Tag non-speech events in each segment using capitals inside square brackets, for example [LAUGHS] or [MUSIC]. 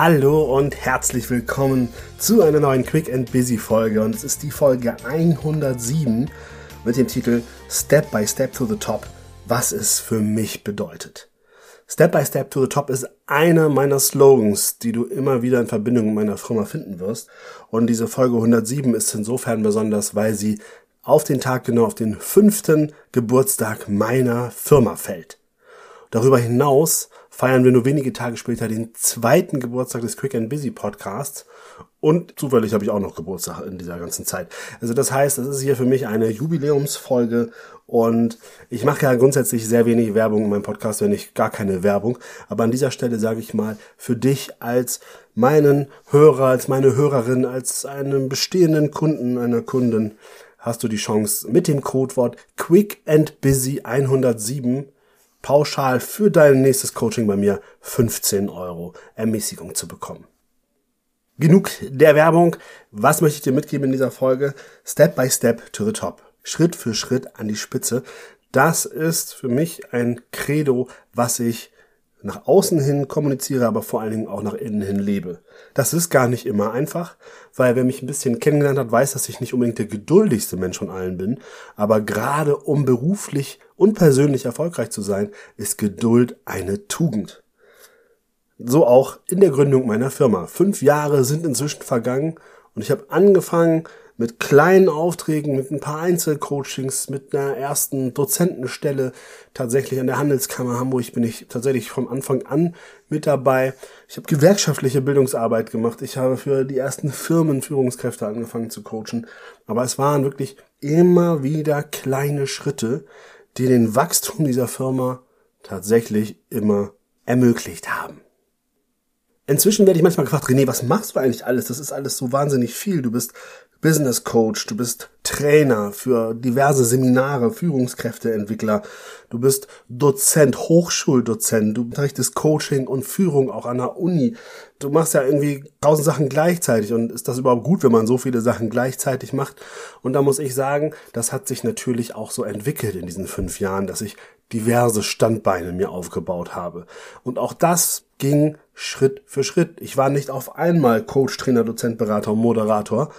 Hallo und herzlich willkommen zu einer neuen Quick and Busy Folge und es ist die Folge 107 mit dem Titel Step by Step to the Top, was es für mich bedeutet. Step by Step to the Top ist einer meiner Slogans, die du immer wieder in Verbindung mit meiner Firma finden wirst und diese Folge 107 ist insofern besonders, weil sie auf den Tag genau auf den fünften Geburtstag meiner Firma fällt. Darüber hinaus feiern wir nur wenige Tage später den zweiten Geburtstag des Quick and Busy Podcasts und zufällig habe ich auch noch Geburtstag in dieser ganzen Zeit. Also das heißt, es ist hier für mich eine Jubiläumsfolge und ich mache ja grundsätzlich sehr wenig Werbung in meinem Podcast, wenn nicht gar keine Werbung. Aber an dieser Stelle sage ich mal, für dich als meinen Hörer, als meine Hörerin, als einen bestehenden Kunden, einer Kundin, hast du die Chance mit dem Codewort Quick and Busy 107 pauschal für dein nächstes Coaching bei mir 15 Euro Ermäßigung zu bekommen. Genug der Werbung. Was möchte ich dir mitgeben in dieser Folge? Step by Step to the Top. Schritt für Schritt an die Spitze. Das ist für mich ein Credo, was ich nach außen hin kommuniziere, aber vor allen Dingen auch nach innen hin lebe. Das ist gar nicht immer einfach, weil wer mich ein bisschen kennengelernt hat, weiß, dass ich nicht unbedingt der geduldigste Mensch von allen bin, aber gerade um beruflich und persönlich erfolgreich zu sein, ist Geduld eine Tugend. So auch in der Gründung meiner Firma. Fünf Jahre sind inzwischen vergangen und ich habe angefangen, mit kleinen Aufträgen, mit ein paar Einzelcoachings, mit einer ersten Dozentenstelle tatsächlich an der Handelskammer Hamburg bin ich tatsächlich vom Anfang an mit dabei. Ich habe gewerkschaftliche Bildungsarbeit gemacht. Ich habe für die ersten Firmen Führungskräfte angefangen zu coachen. Aber es waren wirklich immer wieder kleine Schritte, die den Wachstum dieser Firma tatsächlich immer ermöglicht. Inzwischen werde ich manchmal gefragt, René, was machst du eigentlich alles? Das ist alles so wahnsinnig viel. Du bist Business Coach, du bist Trainer für diverse Seminare, Führungskräfteentwickler, du bist Dozent, Hochschuldozent, du unterrichtest Coaching und Führung auch an der Uni. Du machst ja irgendwie tausend Sachen gleichzeitig und ist das überhaupt gut, wenn man so viele Sachen gleichzeitig macht? Und da muss ich sagen, das hat sich natürlich auch so entwickelt in diesen fünf Jahren, dass ich diverse Standbeine mir aufgebaut habe. Und auch das ging Schritt für Schritt. Ich war nicht auf einmal Coach, Trainer, Dozent, Berater und Moderator,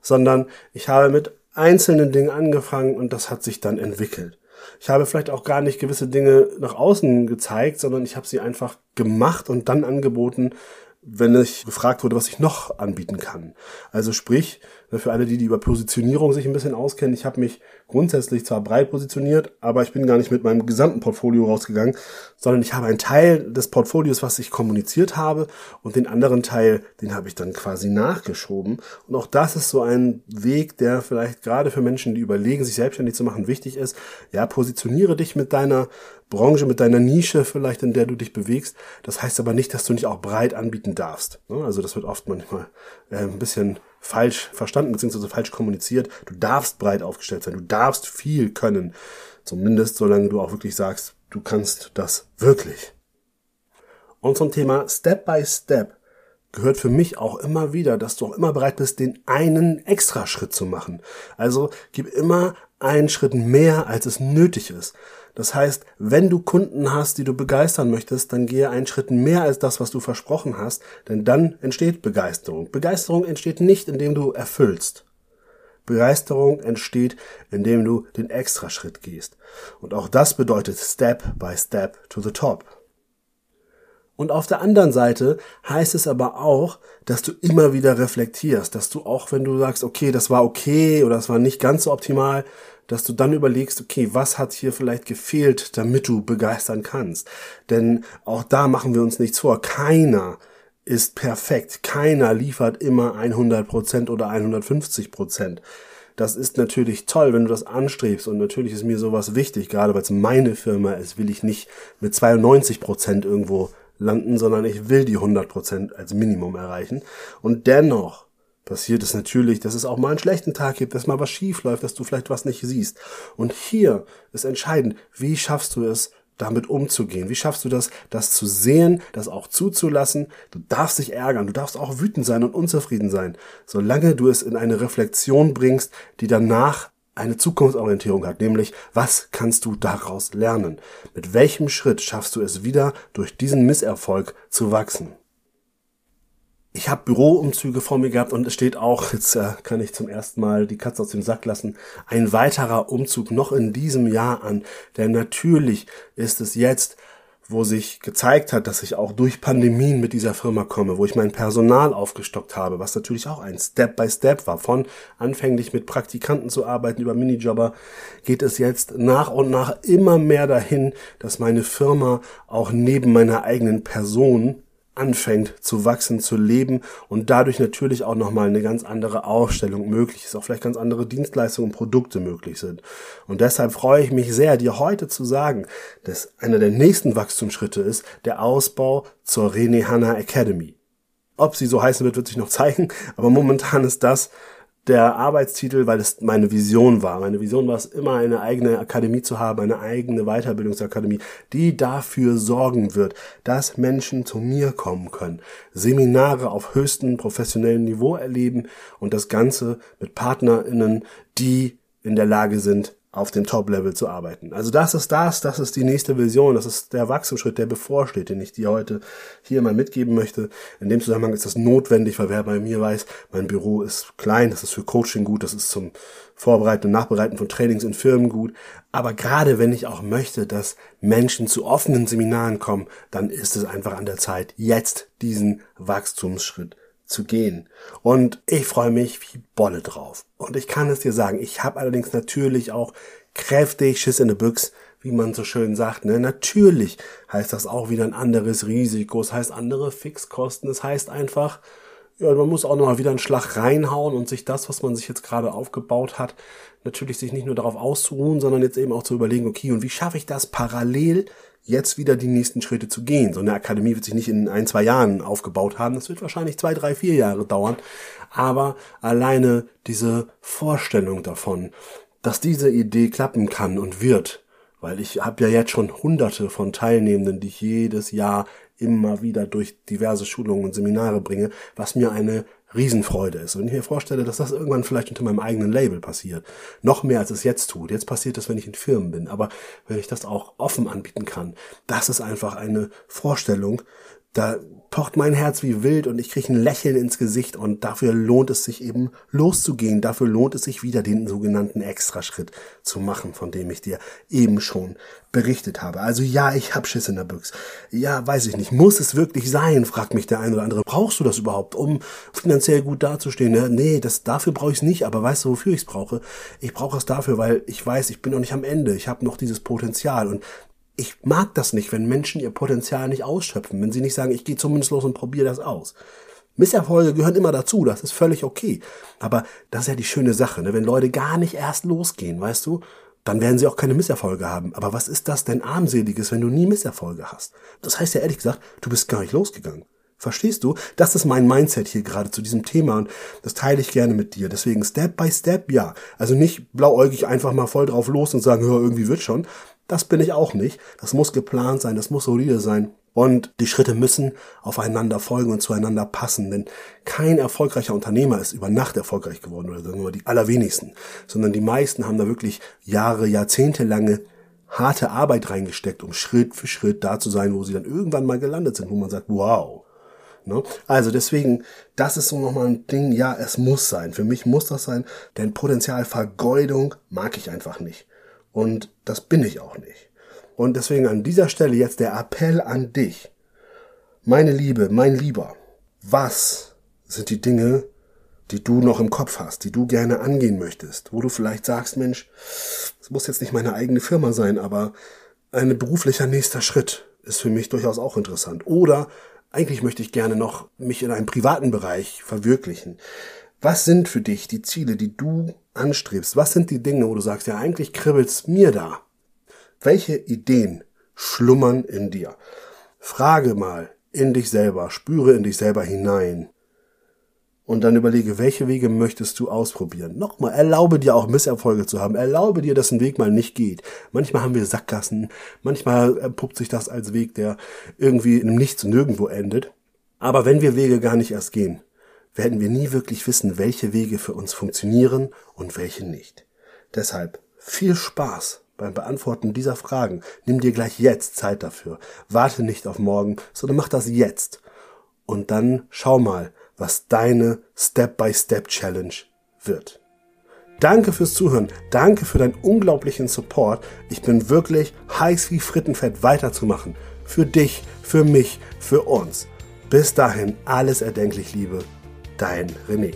sondern ich habe mit einzelnen Dingen angefangen und das hat sich dann entwickelt. Ich habe vielleicht auch gar nicht gewisse Dinge nach außen gezeigt, sondern ich habe sie einfach gemacht und dann angeboten, wenn ich gefragt wurde, was ich noch anbieten kann. Also sprich, für alle, die, die über Positionierung sich ein bisschen auskennen, ich habe mich grundsätzlich zwar breit positioniert, aber ich bin gar nicht mit meinem gesamten Portfolio rausgegangen, sondern ich habe einen Teil des Portfolios, was ich kommuniziert habe, und den anderen Teil, den habe ich dann quasi nachgeschoben. Und auch das ist so ein Weg, der vielleicht gerade für Menschen, die überlegen, sich selbstständig zu machen, wichtig ist. Ja, positioniere dich mit deiner Branche, mit deiner Nische vielleicht, in der du dich bewegst. Das heißt aber nicht, dass du nicht auch breit anbieten darfst. Also das wird oft manchmal äh, ein bisschen falsch verstanden bzw. falsch kommuniziert. Du darfst breit aufgestellt sein, du darfst viel können. Zumindest solange du auch wirklich sagst, du kannst das wirklich. Und zum Thema Step by Step gehört für mich auch immer wieder, dass du auch immer bereit bist, den einen extra Schritt zu machen. Also gib immer einen Schritt mehr, als es nötig ist. Das heißt, wenn du Kunden hast, die du begeistern möchtest, dann gehe einen Schritt mehr als das, was du versprochen hast, denn dann entsteht Begeisterung. Begeisterung entsteht nicht, indem du erfüllst. Begeisterung entsteht, indem du den Extraschritt gehst. Und auch das bedeutet Step by Step to the Top. Und auf der anderen Seite heißt es aber auch, dass du immer wieder reflektierst, dass du auch, wenn du sagst, okay, das war okay oder das war nicht ganz so optimal, dass du dann überlegst, okay, was hat hier vielleicht gefehlt, damit du begeistern kannst? Denn auch da machen wir uns nichts vor. Keiner ist perfekt. Keiner liefert immer 100% oder 150%. Das ist natürlich toll, wenn du das anstrebst und natürlich ist mir sowas wichtig, gerade weil es meine Firma ist, will ich nicht mit 92% irgendwo landen, sondern ich will die 100% als Minimum erreichen. Und dennoch passiert es natürlich, dass es auch mal einen schlechten Tag gibt, dass mal was schief läuft, dass du vielleicht was nicht siehst. Und hier ist entscheidend, wie schaffst du es, damit umzugehen? Wie schaffst du das, das zu sehen, das auch zuzulassen? Du darfst dich ärgern, du darfst auch wütend sein und unzufrieden sein, solange du es in eine Reflexion bringst, die danach eine Zukunftsorientierung hat, nämlich was kannst du daraus lernen? Mit welchem Schritt schaffst du es wieder, durch diesen Misserfolg zu wachsen? Ich habe Büroumzüge vor mir gehabt und es steht auch, jetzt äh, kann ich zum ersten Mal die Katze aus dem Sack lassen, ein weiterer Umzug noch in diesem Jahr an. Denn natürlich ist es jetzt wo sich gezeigt hat, dass ich auch durch Pandemien mit dieser Firma komme, wo ich mein Personal aufgestockt habe, was natürlich auch ein Step by Step war. Von anfänglich mit Praktikanten zu arbeiten über Minijobber geht es jetzt nach und nach immer mehr dahin, dass meine Firma auch neben meiner eigenen Person anfängt zu wachsen, zu leben und dadurch natürlich auch nochmal eine ganz andere Aufstellung möglich ist, auch vielleicht ganz andere Dienstleistungen und Produkte möglich sind. Und deshalb freue ich mich sehr, dir heute zu sagen, dass einer der nächsten Wachstumsschritte ist der Ausbau zur Rene Hanna Academy. Ob sie so heißen wird, wird sich noch [LAUGHS] zeigen, aber momentan ist das der Arbeitstitel, weil es meine Vision war. Meine Vision war es immer, eine eigene Akademie zu haben, eine eigene Weiterbildungsakademie, die dafür sorgen wird, dass Menschen zu mir kommen können, Seminare auf höchstem professionellen Niveau erleben und das Ganze mit PartnerInnen, die in der Lage sind, auf dem Top-Level zu arbeiten. Also das ist das, das ist die nächste Vision, das ist der Wachstumsschritt, der bevorsteht, den ich dir heute hier mal mitgeben möchte. In dem Zusammenhang ist das notwendig, weil wer bei mir weiß, mein Büro ist klein, das ist für Coaching gut, das ist zum Vorbereiten und Nachbereiten von Trainings in Firmen gut. Aber gerade wenn ich auch möchte, dass Menschen zu offenen Seminaren kommen, dann ist es einfach an der Zeit, jetzt diesen Wachstumsschritt zu gehen. Und ich freue mich wie Bolle drauf. Und ich kann es dir sagen, ich habe allerdings natürlich auch kräftig Schiss in the Büchs, wie man so schön sagt. Ne? Natürlich heißt das auch wieder ein anderes Risiko, es heißt andere Fixkosten, es heißt einfach, ja, man muss auch noch mal wieder einen Schlag reinhauen und sich das, was man sich jetzt gerade aufgebaut hat, natürlich sich nicht nur darauf auszuruhen, sondern jetzt eben auch zu überlegen, okay, und wie schaffe ich das parallel jetzt wieder die nächsten Schritte zu gehen. So eine Akademie wird sich nicht in ein, zwei Jahren aufgebaut haben. Das wird wahrscheinlich zwei, drei, vier Jahre dauern. Aber alleine diese Vorstellung davon, dass diese Idee klappen kann und wird, weil ich habe ja jetzt schon hunderte von Teilnehmenden, die ich jedes Jahr immer wieder durch diverse Schulungen und Seminare bringe, was mir eine Riesenfreude ist. Und ich mir vorstelle, dass das irgendwann vielleicht unter meinem eigenen Label passiert. Noch mehr als es jetzt tut. Jetzt passiert es, wenn ich in Firmen bin. Aber wenn ich das auch offen anbieten kann, das ist einfach eine Vorstellung, da pocht mein Herz wie wild und ich kriege ein Lächeln ins Gesicht und dafür lohnt es sich eben loszugehen. Dafür lohnt es sich wieder den sogenannten Extraschritt zu machen, von dem ich dir eben schon berichtet habe. Also ja, ich hab Schiss in der Büchse. Ja, weiß ich nicht. Muss es wirklich sein, fragt mich der ein oder andere. Brauchst du das überhaupt, um finanziell gut dazustehen? Ja, nee, das, dafür brauche ich es nicht, aber weißt du, wofür ich es brauche? Ich brauche es dafür, weil ich weiß, ich bin noch nicht am Ende. Ich habe noch dieses Potenzial und ich mag das nicht, wenn Menschen ihr Potenzial nicht ausschöpfen, wenn sie nicht sagen, ich gehe zumindest los und probiere das aus. Misserfolge gehören immer dazu, das ist völlig okay. Aber das ist ja die schöne Sache, ne? wenn Leute gar nicht erst losgehen, weißt du, dann werden sie auch keine Misserfolge haben. Aber was ist das denn armseliges, wenn du nie Misserfolge hast? Das heißt ja ehrlich gesagt, du bist gar nicht losgegangen. Verstehst du? Das ist mein Mindset hier gerade zu diesem Thema und das teile ich gerne mit dir. Deswegen Step by Step, ja. Also nicht blauäugig einfach mal voll drauf los und sagen, hör, irgendwie wird schon, das bin ich auch nicht. Das muss geplant sein, das muss solide sein. Und die Schritte müssen aufeinander folgen und zueinander passen, denn kein erfolgreicher Unternehmer ist über Nacht erfolgreich geworden oder sagen mal die allerwenigsten, sondern die meisten haben da wirklich Jahre, Jahrzehnte lange harte Arbeit reingesteckt, um Schritt für Schritt da zu sein, wo sie dann irgendwann mal gelandet sind, wo man sagt, wow. Ne? Also deswegen, das ist so nochmal ein Ding, ja, es muss sein. Für mich muss das sein, denn Potenzialvergeudung mag ich einfach nicht. Und das bin ich auch nicht. Und deswegen an dieser Stelle jetzt der Appell an dich. Meine Liebe, mein Lieber, was sind die Dinge, die du noch im Kopf hast, die du gerne angehen möchtest, wo du vielleicht sagst, Mensch, es muss jetzt nicht meine eigene Firma sein, aber ein beruflicher nächster Schritt ist für mich durchaus auch interessant. Oder eigentlich möchte ich gerne noch mich in einem privaten Bereich verwirklichen. Was sind für dich die Ziele, die du anstrebst? Was sind die Dinge, wo du sagst, ja, eigentlich kribbelt's mir da? Welche Ideen schlummern in dir? Frage mal in dich selber, spüre in dich selber hinein und dann überlege, welche Wege möchtest du ausprobieren. Nochmal, erlaube dir auch Misserfolge zu haben. Erlaube dir, dass ein Weg mal nicht geht. Manchmal haben wir Sackgassen. Manchmal puppt sich das als Weg, der irgendwie in einem Nichts nirgendwo endet. Aber wenn wir Wege gar nicht erst gehen, werden wir nie wirklich wissen, welche Wege für uns funktionieren und welche nicht. Deshalb viel Spaß beim Beantworten dieser Fragen. Nimm dir gleich jetzt Zeit dafür. Warte nicht auf morgen, sondern mach das jetzt. Und dann schau mal, was deine Step-by-Step-Challenge wird. Danke fürs Zuhören. Danke für deinen unglaublichen Support. Ich bin wirklich heiß wie Frittenfett weiterzumachen. Für dich, für mich, für uns. Bis dahin alles erdenklich Liebe dein René.